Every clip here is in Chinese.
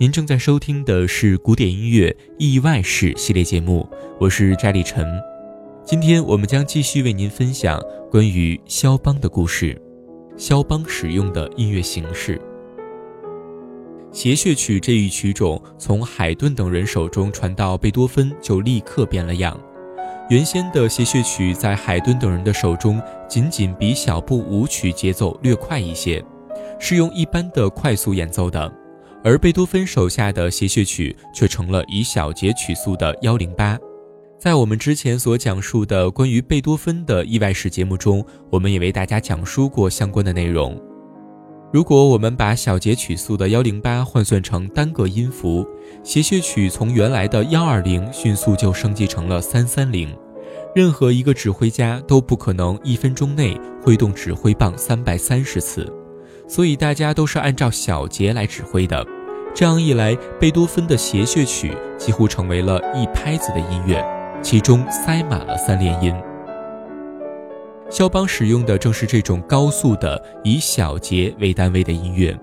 您正在收听的是古典音乐意外史系列节目，我是翟立晨。今天我们将继续为您分享关于肖邦的故事，肖邦使用的音乐形式。协谑曲这一曲种从海顿等人手中传到贝多芬，就立刻变了样。原先的协谑曲在海顿等人的手中，仅仅比小步舞曲节奏略快一些，是用一般的快速演奏的。而贝多芬手下的协谑曲却成了以小节曲速的幺零八。在我们之前所讲述的关于贝多芬的意外史节目中，我们也为大家讲述过相关的内容。如果我们把小节曲速的幺零八换算成单个音符，协谑曲从原来的幺二零迅速就升级成了三三零。任何一个指挥家都不可能一分钟内挥动指挥棒三百三十次，所以大家都是按照小节来指挥的。这样一来，贝多芬的协谑曲几乎成为了一拍子的音乐，其中塞满了三连音。肖邦使用的正是这种高速的以小节为单位的音乐。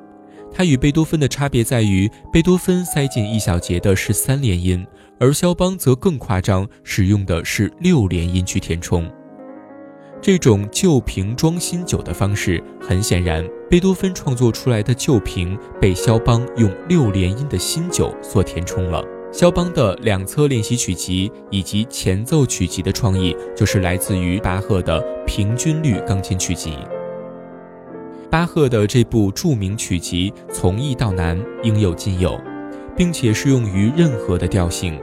它与贝多芬的差别在于，贝多芬塞进一小节的是三连音，而肖邦则更夸张，使用的是六连音去填充。这种旧瓶装新酒的方式，很显然，贝多芬创作出来的旧瓶被肖邦用六连音的新酒所填充了。肖邦的两侧练习曲集以及前奏曲集的创意，就是来自于巴赫的平均律钢琴曲集。巴赫的这部著名曲集从易到难，应有尽有，并且适用于任何的调性。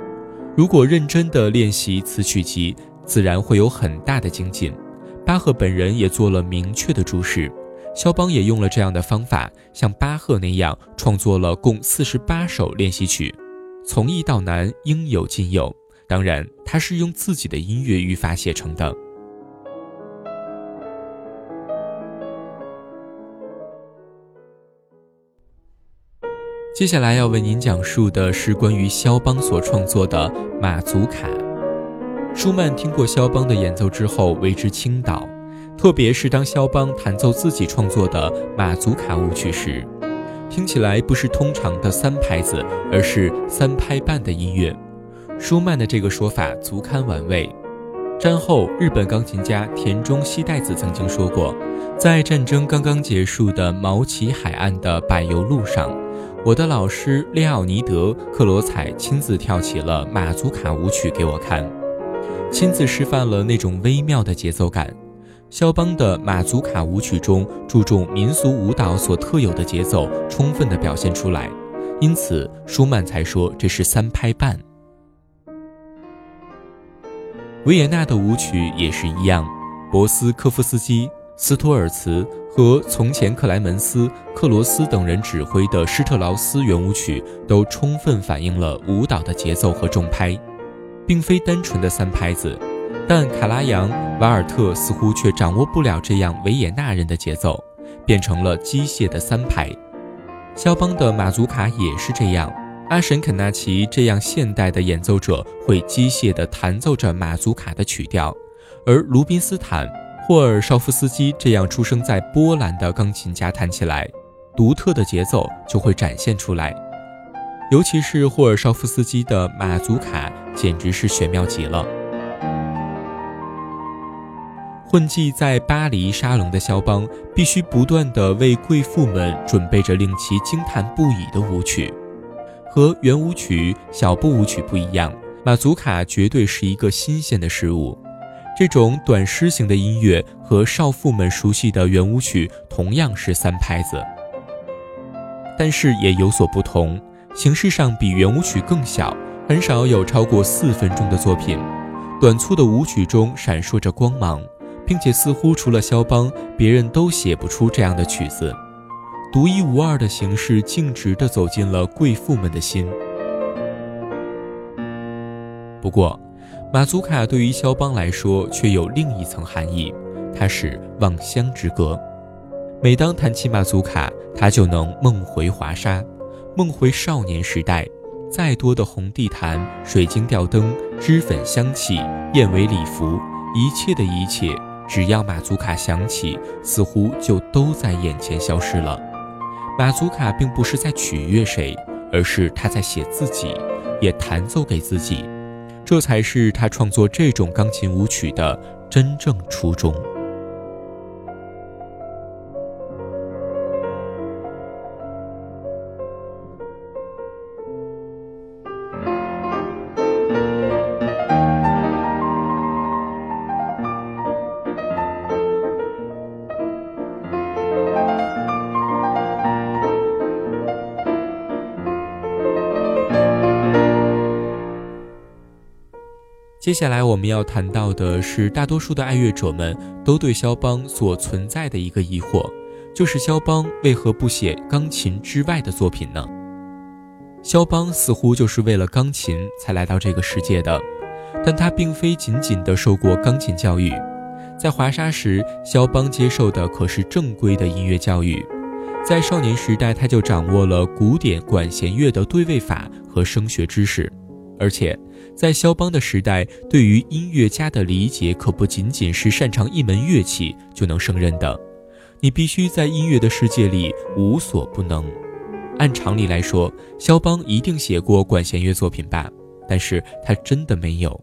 如果认真的练习此曲集，自然会有很大的精进。巴赫本人也做了明确的注释，肖邦也用了这样的方法，像巴赫那样创作了共四十八首练习曲，从易到难，应有尽有。当然，他是用自己的音乐语法写成的。接下来要为您讲述的是关于肖邦所创作的马祖卡。舒曼听过肖邦的演奏之后，为之倾倒。特别是当肖邦弹奏自己创作的马祖卡舞曲时，听起来不是通常的三拍子，而是三拍半的音乐。舒曼的这个说法足堪玩味。战后，日本钢琴家田中希代子曾经说过，在战争刚刚结束的毛奇海岸的柏油路上，我的老师列奥尼德·克罗采亲自跳起了马祖卡舞曲给我看。亲自示范了那种微妙的节奏感。肖邦的马祖卡舞曲中注重民俗舞蹈所特有的节奏，充分的表现出来，因此舒曼才说这是三拍半。维也纳的舞曲也是一样，博斯科夫斯基、斯托尔茨和从前克莱门斯、克罗斯等人指挥的施特劳斯圆舞曲，都充分反映了舞蹈的节奏和重拍。并非单纯的三拍子，但卡拉扬、瓦尔特似乎却掌握不了这样维也纳人的节奏，变成了机械的三拍。肖邦的马祖卡也是这样，阿什肯纳奇这样现代的演奏者会机械地弹奏着马祖卡的曲调，而卢宾斯坦、霍尔绍夫斯基这样出生在波兰的钢琴家弹起来，独特的节奏就会展现出来。尤其是霍尔绍夫斯基的马祖卡，简直是玄妙极了。混迹在巴黎沙龙的肖邦，必须不断地为贵妇们准备着令其惊叹不已的舞曲。和圆舞曲、小步舞曲不一样，马祖卡绝对是一个新鲜的事物。这种短诗型的音乐和少妇们熟悉的圆舞曲同样是三拍子，但是也有所不同。形式上比圆舞曲更小，很少有超过四分钟的作品。短促的舞曲中闪烁着光芒，并且似乎除了肖邦，别人都写不出这样的曲子。独一无二的形式，径直地走进了贵妇们的心。不过，马祖卡对于肖邦来说却有另一层含义，它是望乡之歌。每当弹起马祖卡，他就能梦回华沙，梦回少年时代。再多的红地毯、水晶吊灯、脂粉香气、燕尾礼服，一切的一切，只要马祖卡响起，似乎就都在眼前消失了。马祖卡并不是在取悦谁，而是他在写自己，也弹奏给自己。这才是他创作这种钢琴舞曲的真正初衷。接下来我们要谈到的是，大多数的爱乐者们都对肖邦所存在的一个疑惑，就是肖邦为何不写钢琴之外的作品呢？肖邦似乎就是为了钢琴才来到这个世界的，但他并非仅仅的受过钢琴教育，在华沙时，肖邦接受的可是正规的音乐教育，在少年时代他就掌握了古典管弦乐的对位法和声学知识，而且。在肖邦的时代，对于音乐家的理解可不仅仅是擅长一门乐器就能胜任的，你必须在音乐的世界里无所不能。按常理来说，肖邦一定写过管弦乐作品吧？但是他真的没有。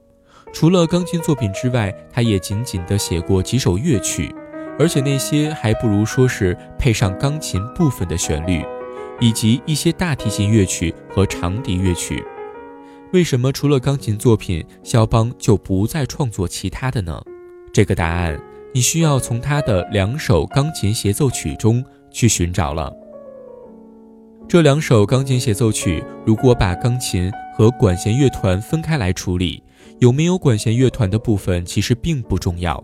除了钢琴作品之外，他也仅仅的写过几首乐曲，而且那些还不如说是配上钢琴部分的旋律，以及一些大提琴乐曲和长笛乐曲。为什么除了钢琴作品，肖邦就不再创作其他的呢？这个答案你需要从他的两首钢琴协奏曲中去寻找了。这两首钢琴协奏曲，如果把钢琴和管弦乐团分开来处理，有没有管弦乐团的部分其实并不重要。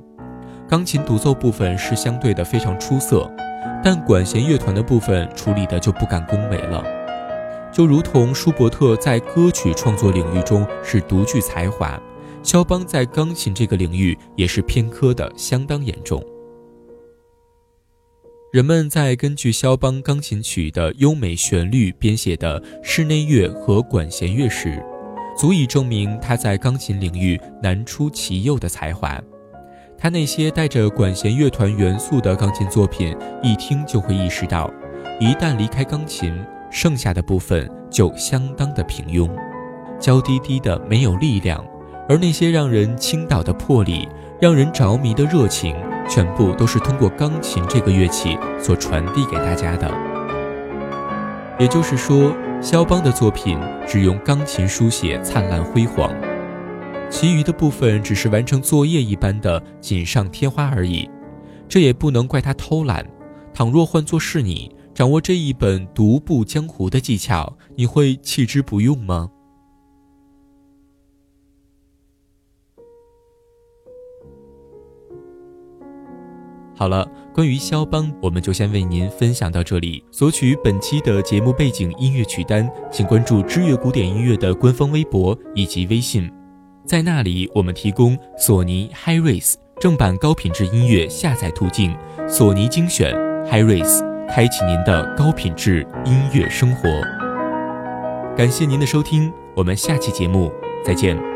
钢琴独奏部分是相对的非常出色，但管弦乐团的部分处理的就不敢恭维了。就如同舒伯特在歌曲创作领域中是独具才华，肖邦在钢琴这个领域也是偏科的相当严重。人们在根据肖邦钢琴曲的优美旋律编写的室内乐和管弦乐时，足以证明他在钢琴领域难出其右的才华。他那些带着管弦乐团元素的钢琴作品，一听就会意识到，一旦离开钢琴。剩下的部分就相当的平庸，娇滴滴的没有力量，而那些让人倾倒的魄力，让人着迷的热情，全部都是通过钢琴这个乐器所传递给大家的。也就是说，肖邦的作品只用钢琴书写灿烂辉煌，其余的部分只是完成作业一般的锦上添花而已。这也不能怪他偷懒，倘若换作是你。掌握这一本独步江湖的技巧，你会弃之不用吗？好了，关于肖邦，我们就先为您分享到这里。索取本期的节目背景音乐曲单，请关注知乐古典音乐的官方微博以及微信，在那里我们提供索尼 HiRes 正版高品质音乐下载途径，索尼精选 HiRes。开启您的高品质音乐生活。感谢您的收听，我们下期节目再见。